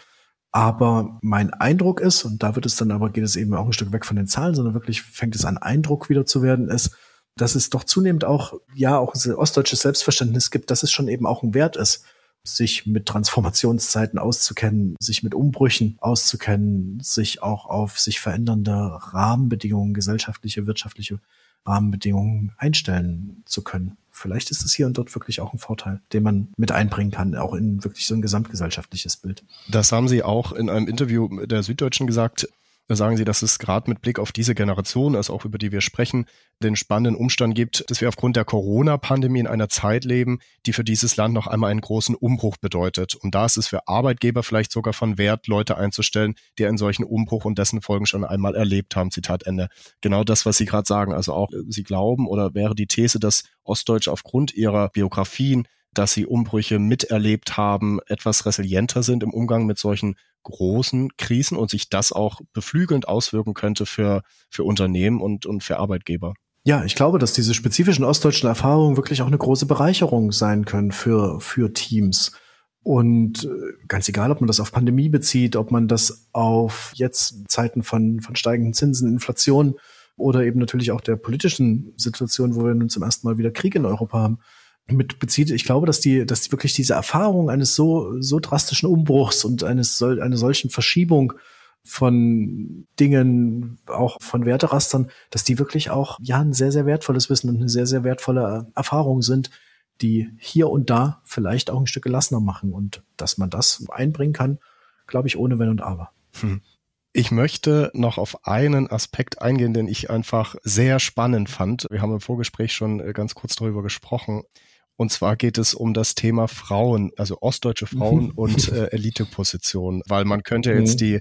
S1: Aber mein Eindruck ist, und da wird es dann aber, geht es eben auch ein Stück weg von den Zahlen, sondern wirklich fängt es an, Eindruck wieder zu werden, ist, dass es doch zunehmend auch, ja, auch ein ostdeutsches Selbstverständnis gibt, dass es schon eben auch ein Wert ist, sich mit Transformationszeiten auszukennen, sich mit Umbrüchen auszukennen, sich auch auf sich verändernde Rahmenbedingungen, gesellschaftliche, wirtschaftliche Rahmenbedingungen einstellen zu können. Vielleicht ist es hier und dort wirklich auch ein Vorteil, den man mit einbringen kann, auch in wirklich so ein gesamtgesellschaftliches Bild.
S2: Das haben Sie auch in einem Interview der Süddeutschen gesagt sagen Sie, dass es gerade mit Blick auf diese Generation, also auch über die wir sprechen, den spannenden Umstand gibt, dass wir aufgrund der Corona-Pandemie in einer Zeit leben, die für dieses Land noch einmal einen großen Umbruch bedeutet. Und da ist es für Arbeitgeber vielleicht sogar von Wert, Leute einzustellen, die einen solchen Umbruch und dessen Folgen schon einmal erlebt haben. Zitat Ende. Genau das, was Sie gerade sagen. Also auch Sie glauben oder wäre die These, dass Ostdeutsche aufgrund ihrer Biografien dass sie Umbrüche miterlebt haben, etwas resilienter sind im Umgang mit solchen großen Krisen und sich das auch beflügelnd auswirken könnte für, für Unternehmen und, und für Arbeitgeber.
S1: Ja, ich glaube, dass diese spezifischen ostdeutschen Erfahrungen wirklich auch eine große Bereicherung sein können für, für Teams. Und äh, ganz egal, ob man das auf Pandemie bezieht, ob man das auf jetzt Zeiten von, von steigenden Zinsen, Inflation oder eben natürlich auch der politischen Situation, wo wir nun zum ersten Mal wieder Krieg in Europa haben mit bezieht. Ich glaube, dass die, dass wirklich diese Erfahrung eines so, so drastischen Umbruchs und eines, eine solchen Verschiebung von Dingen, auch von Werterastern, dass die wirklich auch, ja, ein sehr, sehr wertvolles Wissen und eine sehr, sehr wertvolle Erfahrung sind, die hier und da vielleicht auch ein Stück gelassener machen und dass man das einbringen kann, glaube ich, ohne Wenn und Aber. Hm.
S2: Ich möchte noch auf einen Aspekt eingehen, den ich einfach sehr spannend fand. Wir haben im Vorgespräch schon äh, ganz kurz darüber gesprochen. Und zwar geht es um das Thema Frauen, also ostdeutsche Frauen <laughs> und äh, Elitepositionen, weil man könnte jetzt mhm. die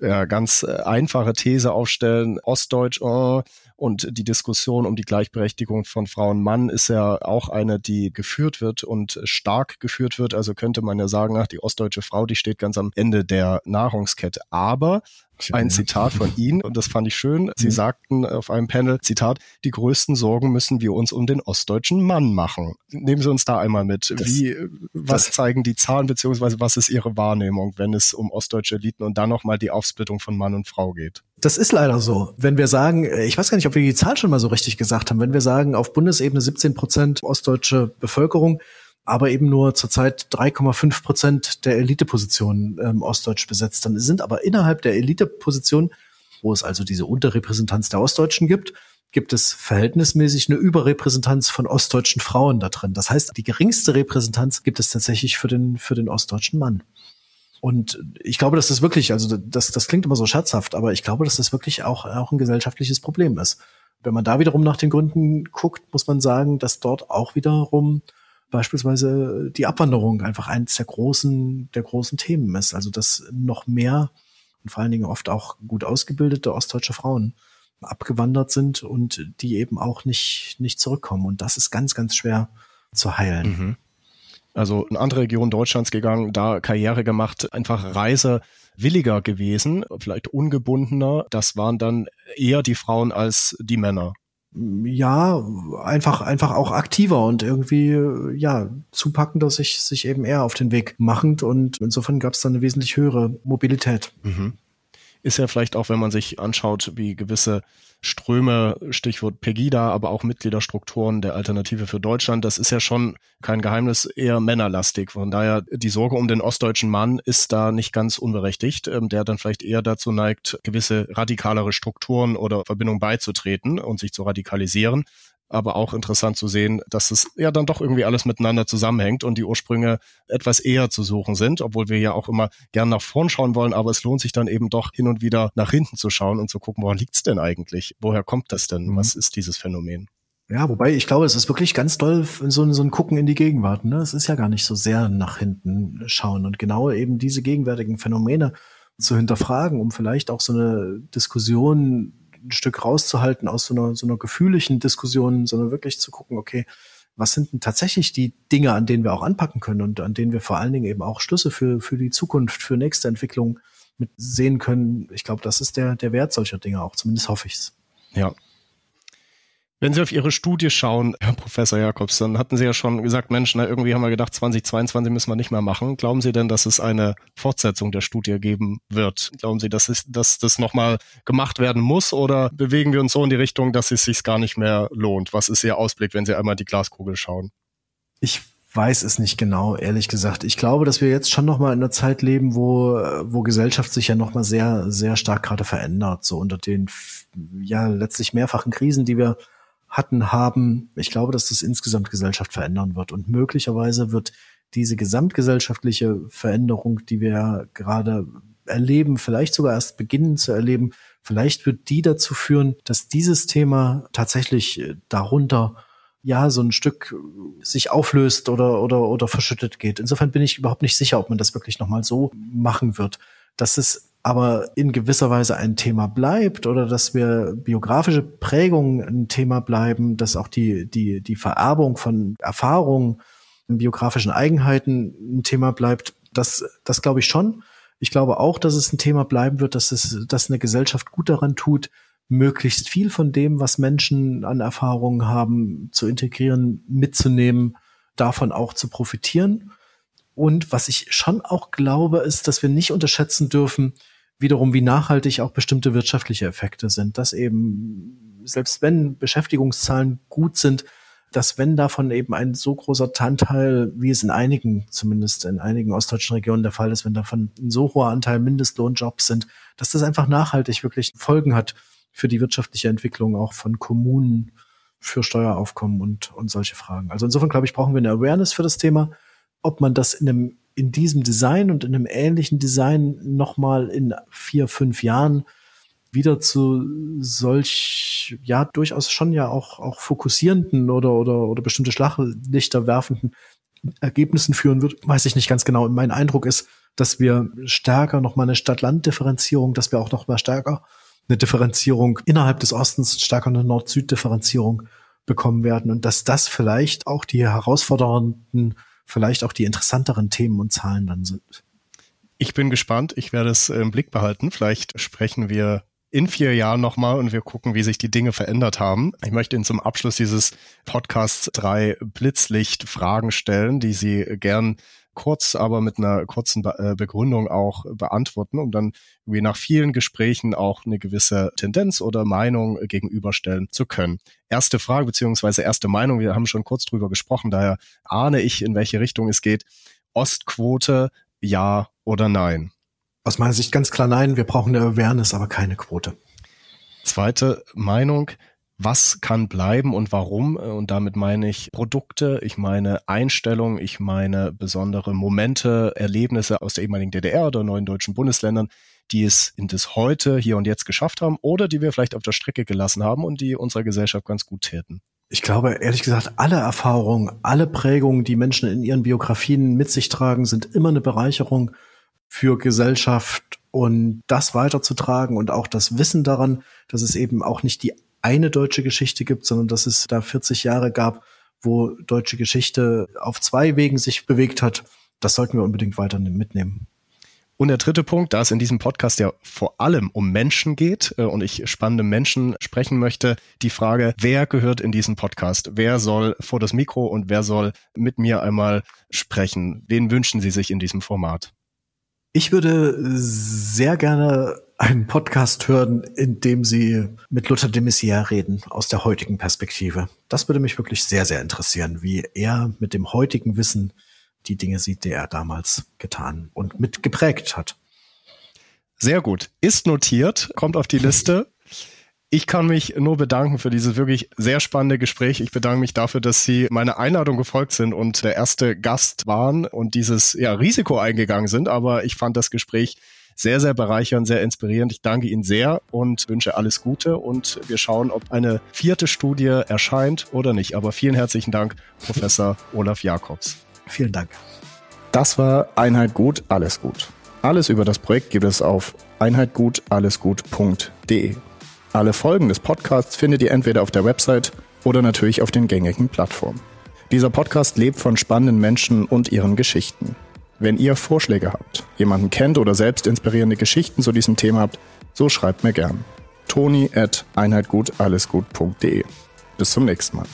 S2: ja, ganz äh, einfache These aufstellen, Ostdeutsch oh, und die Diskussion um die Gleichberechtigung von Frau und Mann ist ja auch eine, die geführt wird und stark geführt wird. Also könnte man ja sagen, ach, die ostdeutsche Frau, die steht ganz am Ende der Nahrungskette. Aber ein Zitat von Ihnen und das fand ich schön. Sie mhm. sagten auf einem Panel, Zitat, die größten Sorgen müssen wir uns um den ostdeutschen Mann machen. Nehmen Sie uns da einmal mit. Das, Wie, was das, zeigen die Zahlen beziehungsweise was ist Ihre Wahrnehmung, wenn es um ostdeutsche Eliten und dann nochmal die Aufsplittung von Mann und Frau geht?
S1: Das ist leider so. Wenn wir sagen, äh, ich weiß gar nicht, ob wir die Zahl schon mal so richtig gesagt haben, wenn wir sagen, auf Bundesebene 17 Prozent ostdeutsche Bevölkerung, aber eben nur zurzeit 3,5 Prozent der Elitepositionen ähm, ostdeutsch besetzt. Dann sind aber innerhalb der Eliteposition, wo es also diese Unterrepräsentanz der Ostdeutschen gibt, gibt es verhältnismäßig eine Überrepräsentanz von ostdeutschen Frauen da drin. Das heißt, die geringste Repräsentanz gibt es tatsächlich für den, für den ostdeutschen Mann. Und ich glaube, dass das wirklich, also das, das klingt immer so scherzhaft, aber ich glaube, dass das wirklich auch, auch ein gesellschaftliches Problem ist. Wenn man da wiederum nach den Gründen guckt, muss man sagen, dass dort auch wiederum beispielsweise die Abwanderung einfach eines der großen, der großen Themen ist. Also dass noch mehr und vor allen Dingen oft auch gut ausgebildete ostdeutsche Frauen abgewandert sind und die eben auch nicht, nicht zurückkommen. Und das ist ganz, ganz schwer zu heilen. Mhm.
S2: Also in andere Regionen Deutschlands gegangen, da Karriere gemacht, einfach reisewilliger gewesen, vielleicht ungebundener. Das waren dann eher die Frauen als die Männer
S1: ja, einfach, einfach auch aktiver und irgendwie, ja, zupackender sich, sich eben eher auf den Weg machend und insofern gab es dann eine wesentlich höhere Mobilität. Mhm
S2: ist ja vielleicht auch, wenn man sich anschaut, wie gewisse Ströme, Stichwort Pegida, aber auch Mitgliederstrukturen der Alternative für Deutschland, das ist ja schon kein Geheimnis, eher männerlastig. Von daher, die Sorge um den ostdeutschen Mann ist da nicht ganz unberechtigt, ähm, der dann vielleicht eher dazu neigt, gewisse radikalere Strukturen oder Verbindungen beizutreten und sich zu radikalisieren aber auch interessant zu sehen, dass es ja dann doch irgendwie alles miteinander zusammenhängt und die Ursprünge etwas eher zu suchen sind, obwohl wir ja auch immer gern nach vorn schauen wollen, aber es lohnt sich dann eben doch hin und wieder nach hinten zu schauen und zu gucken, woran liegt's denn eigentlich? Woher kommt das denn? Mhm. Was ist dieses Phänomen?
S1: Ja, wobei ich glaube, es ist wirklich ganz toll, so, so ein Gucken in die Gegenwart. Ne? Es ist ja gar nicht so sehr nach hinten schauen und genau eben diese gegenwärtigen Phänomene zu hinterfragen, um vielleicht auch so eine Diskussion ein Stück rauszuhalten aus so einer, so einer gefühligen Diskussion, sondern wirklich zu gucken, okay, was sind denn tatsächlich die Dinge, an denen wir auch anpacken können und an denen wir vor allen Dingen eben auch Schlüsse für, für die Zukunft, für nächste Entwicklung mit sehen können. Ich glaube, das ist der, der Wert solcher Dinge auch, zumindest hoffe ich's.
S2: Ja, wenn Sie auf Ihre Studie schauen, Herr Professor Jakobs, dann hatten Sie ja schon gesagt, Mensch, na, irgendwie haben wir gedacht, 2022 müssen wir nicht mehr machen. Glauben Sie denn, dass es eine Fortsetzung der Studie geben wird? Glauben Sie, dass, es, dass das nochmal gemacht werden muss oder bewegen wir uns so in die Richtung, dass es sich gar nicht mehr lohnt? Was ist Ihr Ausblick, wenn Sie einmal die Glaskugel schauen?
S1: Ich weiß es nicht genau, ehrlich gesagt. Ich glaube, dass wir jetzt schon noch mal in einer Zeit leben, wo wo Gesellschaft sich ja noch mal sehr sehr stark gerade verändert, so unter den ja letztlich mehrfachen Krisen, die wir hatten, haben. Ich glaube, dass das insgesamt Gesellschaft verändern wird. Und möglicherweise wird diese gesamtgesellschaftliche Veränderung, die wir gerade erleben, vielleicht sogar erst beginnen zu erleben, vielleicht wird die dazu führen, dass dieses Thema tatsächlich äh, darunter ja so ein Stück sich auflöst oder oder oder verschüttet geht. Insofern bin ich überhaupt nicht sicher, ob man das wirklich noch mal so machen wird. Dass es aber in gewisser Weise ein Thema bleibt oder dass wir biografische Prägungen ein Thema bleiben, dass auch die die die Vererbung von Erfahrungen, biografischen Eigenheiten ein Thema bleibt, das das glaube ich schon. Ich glaube auch, dass es ein Thema bleiben wird, dass es dass eine Gesellschaft gut daran tut, möglichst viel von dem, was Menschen an Erfahrungen haben, zu integrieren, mitzunehmen, davon auch zu profitieren. Und was ich schon auch glaube, ist, dass wir nicht unterschätzen dürfen, wiederum, wie nachhaltig auch bestimmte wirtschaftliche Effekte sind. Dass eben, selbst wenn Beschäftigungszahlen gut sind, dass wenn davon eben ein so großer Anteil, wie es in einigen, zumindest in einigen ostdeutschen Regionen der Fall ist, wenn davon ein so hoher Anteil Mindestlohnjobs sind, dass das einfach nachhaltig wirklich Folgen hat für die wirtschaftliche Entwicklung auch von Kommunen für Steueraufkommen und, und solche Fragen. Also insofern glaube ich, brauchen wir eine Awareness für das Thema. Ob man das in einem, in diesem Design und in einem ähnlichen Design nochmal in vier, fünf Jahren wieder zu solch, ja, durchaus schon ja auch, auch fokussierenden oder, oder, oder bestimmte Schlaglichter werfenden Ergebnissen führen wird, weiß ich nicht ganz genau. Mein Eindruck ist, dass wir stärker nochmal eine Stadt-Land-Differenzierung, dass wir auch nochmal stärker eine Differenzierung innerhalb des Ostens, stärker eine Nord-Süd-Differenzierung bekommen werden und dass das vielleicht auch die herausfordernden, vielleicht auch die interessanteren Themen und Zahlen dann sind.
S2: Ich bin gespannt. Ich werde es im Blick behalten. Vielleicht sprechen wir in vier Jahren nochmal und wir gucken, wie sich die Dinge verändert haben. Ich möchte Ihnen zum Abschluss dieses Podcasts drei Blitzlicht-Fragen stellen, die Sie gern kurz, aber mit einer kurzen Be äh, Begründung auch beantworten, um dann wie nach vielen Gesprächen auch eine gewisse Tendenz oder Meinung gegenüberstellen zu können. Erste Frage beziehungsweise erste Meinung, wir haben schon kurz drüber gesprochen, daher ahne ich, in welche Richtung es geht. Ostquote, ja oder nein?
S1: Aus meiner Sicht ganz klar nein, wir brauchen eine Awareness, aber keine Quote.
S2: Zweite Meinung, was kann bleiben und warum. Und damit meine ich Produkte, ich meine Einstellungen, ich meine besondere Momente, Erlebnisse aus der ehemaligen DDR oder neuen deutschen Bundesländern, die es in das Heute, hier und jetzt geschafft haben oder die wir vielleicht auf der Strecke gelassen haben und die unserer Gesellschaft ganz gut täten.
S1: Ich glaube, ehrlich gesagt, alle Erfahrungen, alle Prägungen, die Menschen in ihren Biografien mit sich tragen, sind immer eine Bereicherung für Gesellschaft und das weiterzutragen und auch das Wissen daran, dass es eben auch nicht die eine deutsche Geschichte gibt, sondern dass es da 40 Jahre gab, wo deutsche Geschichte auf zwei Wegen sich bewegt hat. Das sollten wir unbedingt weiter mitnehmen.
S2: Und der dritte Punkt, da es in diesem Podcast ja vor allem um Menschen geht äh, und ich spannende Menschen sprechen möchte, die Frage, wer gehört in diesen Podcast? Wer soll vor das Mikro und wer soll mit mir einmal sprechen? Wen wünschen Sie sich in diesem Format?
S1: Ich würde sehr gerne einen Podcast hören, in dem Sie mit Luther de Maizière reden, aus der heutigen Perspektive. Das würde mich wirklich sehr, sehr interessieren, wie er mit dem heutigen Wissen die Dinge sieht, die er damals getan und mit geprägt hat.
S2: Sehr gut. Ist notiert, kommt auf die Liste. Ich kann mich nur bedanken für dieses wirklich sehr spannende Gespräch. Ich bedanke mich dafür, dass Sie meiner Einladung gefolgt sind und der erste Gast waren und dieses ja, Risiko eingegangen sind. Aber ich fand das Gespräch sehr, sehr bereichernd, sehr inspirierend. Ich danke Ihnen sehr und wünsche alles Gute und wir schauen, ob eine vierte Studie erscheint oder nicht. Aber vielen herzlichen Dank, Professor <laughs> Olaf Jakobs.
S1: Vielen Dank.
S2: Das war Einheit gut, alles gut. Alles über das Projekt gibt es auf einheitgutallesgut.de. Alle Folgen des Podcasts findet ihr entweder auf der Website oder natürlich auf den gängigen Plattformen. Dieser Podcast lebt von spannenden Menschen und ihren Geschichten. Wenn ihr Vorschläge habt, jemanden kennt oder selbst inspirierende Geschichten zu diesem Thema habt, so schreibt mir gern. Toni at einheitgutallesgut.de. Bis zum nächsten Mal.